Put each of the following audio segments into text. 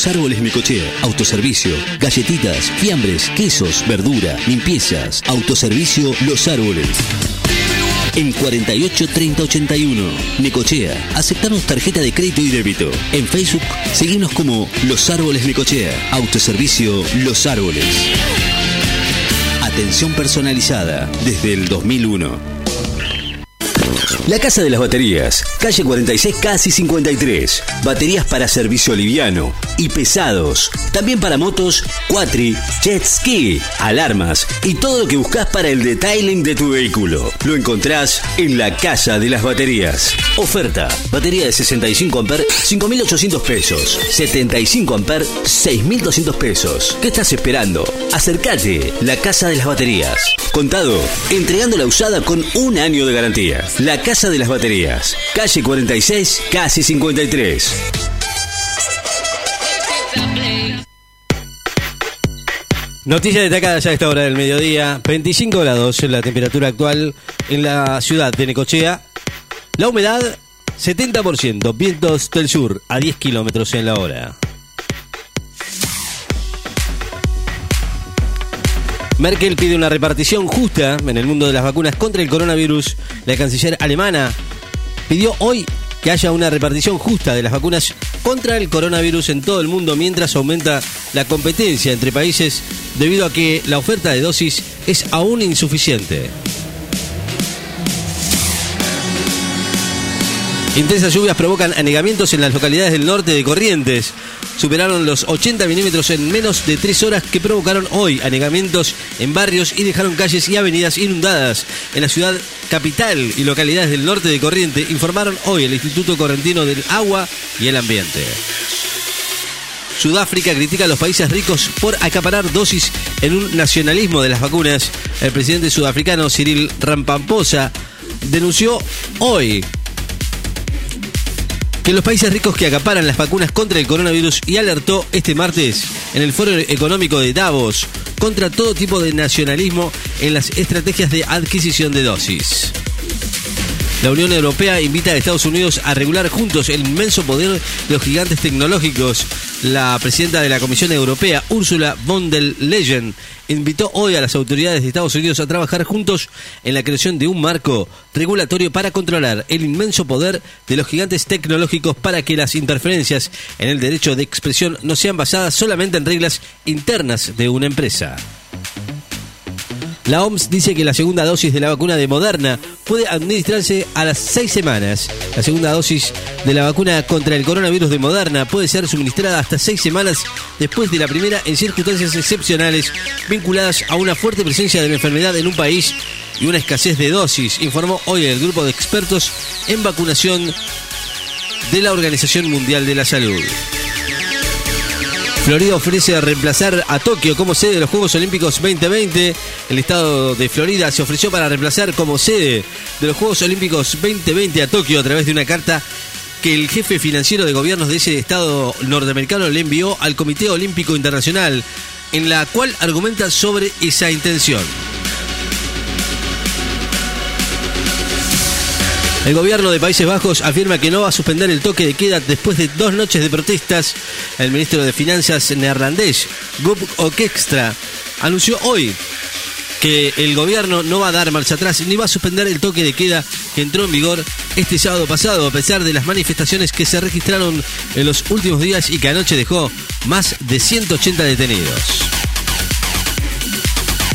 Los árboles Necochea, autoservicio, galletitas, fiambres, quesos, verdura, limpiezas, autoservicio Los Árboles. En 48 30 81, Necochea, aceptamos tarjeta de crédito y débito. En Facebook, seguimos como Los Árboles Necochea, autoservicio Los Árboles. Atención personalizada desde el 2001. La Casa de las Baterías, calle 46, casi 53. Baterías para servicio liviano y pesados. También para motos, quatri, jet ski, alarmas y todo lo que buscas para el detailing de tu vehículo. Lo encontrás en la Casa de las Baterías. Oferta: batería de 65 amper, 5.800 pesos. 75 amper, 6.200 pesos. ¿Qué estás esperando? Acércate, la Casa de las Baterías. Contado, entregando la usada con un año de garantía. La Casa de las Baterías, calle 46, casi 53. Noticia destacada ya a esta hora del mediodía. 25 grados la temperatura actual en la ciudad de Necochea. La humedad 70%. Vientos del sur a 10 kilómetros en la hora. Merkel pide una repartición justa en el mundo de las vacunas contra el coronavirus. La canciller alemana pidió hoy que haya una repartición justa de las vacunas contra el coronavirus en todo el mundo mientras aumenta la competencia entre países debido a que la oferta de dosis es aún insuficiente. Intensas lluvias provocan anegamientos en las localidades del norte de Corrientes. Superaron los 80 milímetros en menos de 3 horas que provocaron hoy anegamientos en barrios y dejaron calles y avenidas inundadas. En la ciudad capital y localidades del norte de Corrientes informaron hoy el Instituto Correntino del Agua y el Ambiente. Sudáfrica critica a los países ricos por acaparar dosis en un nacionalismo de las vacunas. El presidente sudafricano Cyril Ramaphosa denunció hoy que los países ricos que acaparan las vacunas contra el coronavirus y alertó este martes en el Foro Económico de Davos contra todo tipo de nacionalismo en las estrategias de adquisición de dosis. La Unión Europea invita a Estados Unidos a regular juntos el inmenso poder de los gigantes tecnológicos. La presidenta de la Comisión Europea, Ursula von der Leyen, invitó hoy a las autoridades de Estados Unidos a trabajar juntos en la creación de un marco regulatorio para controlar el inmenso poder de los gigantes tecnológicos para que las interferencias en el derecho de expresión no sean basadas solamente en reglas internas de una empresa. La OMS dice que la segunda dosis de la vacuna de Moderna puede administrarse a las seis semanas. La segunda dosis de la vacuna contra el coronavirus de Moderna puede ser suministrada hasta seis semanas después de la primera en circunstancias excepcionales vinculadas a una fuerte presencia de la enfermedad en un país y una escasez de dosis, informó hoy el grupo de expertos en vacunación de la Organización Mundial de la Salud. Florida ofrece reemplazar a Tokio como sede de los Juegos Olímpicos 2020. El estado de Florida se ofreció para reemplazar como sede de los Juegos Olímpicos 2020 a Tokio a través de una carta que el jefe financiero de gobiernos de ese estado norteamericano le envió al Comité Olímpico Internacional, en la cual argumenta sobre esa intención. El gobierno de Países Bajos afirma que no va a suspender el toque de queda después de dos noches de protestas. El ministro de Finanzas neerlandés, Gup Okekstra, anunció hoy que el gobierno no va a dar marcha atrás ni va a suspender el toque de queda que entró en vigor este sábado pasado, a pesar de las manifestaciones que se registraron en los últimos días y que anoche dejó más de 180 detenidos.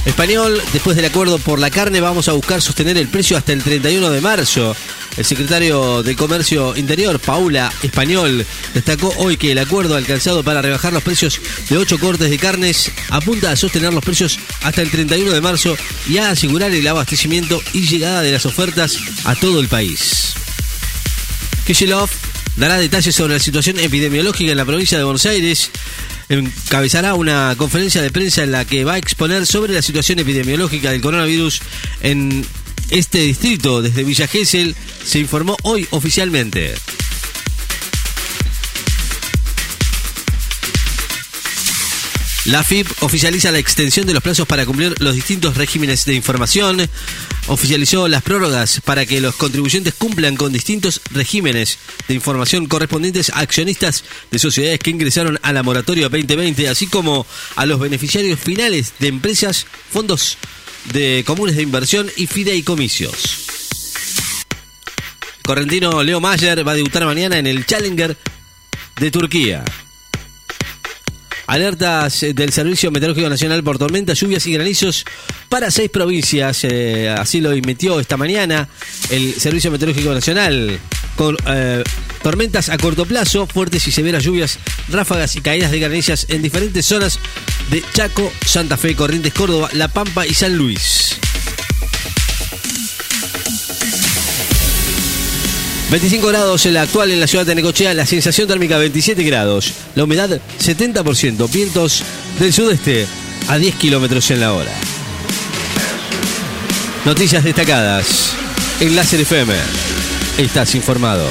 Español, después del acuerdo por la carne, vamos a buscar sostener el precio hasta el 31 de marzo. El secretario de Comercio Interior, Paula Español, destacó hoy que el acuerdo alcanzado para rebajar los precios de ocho cortes de carnes apunta a sostener los precios hasta el 31 de marzo y a asegurar el abastecimiento y llegada de las ofertas a todo el país. Kishilov dará detalles sobre la situación epidemiológica en la provincia de Buenos Aires encabezará una conferencia de prensa en la que va a exponer sobre la situación epidemiológica del coronavirus en este distrito. Desde Villa Gesell se informó hoy oficialmente. La FIP oficializa la extensión de los plazos para cumplir los distintos regímenes de información. Oficializó las prórrogas para que los contribuyentes cumplan con distintos regímenes de información correspondientes a accionistas de sociedades que ingresaron a la moratoria 2020, así como a los beneficiarios finales de empresas, fondos de comunes de inversión y fideicomisos. Correntino Leo Mayer va a debutar mañana en el Challenger de Turquía. Alertas eh, del Servicio Meteorológico Nacional por tormentas, lluvias y granizos para seis provincias. Eh, así lo emitió esta mañana el Servicio Meteorológico Nacional. Con eh, tormentas a corto plazo, fuertes y severas lluvias, ráfagas y caídas de granizas en diferentes zonas de Chaco, Santa Fe, Corrientes, Córdoba, La Pampa y San Luis. 25 grados en la actual en la ciudad de Necochea, la sensación térmica 27 grados, la humedad 70%, vientos del sudeste a 10 kilómetros en la hora. Noticias destacadas en Láser FM. Estás informado.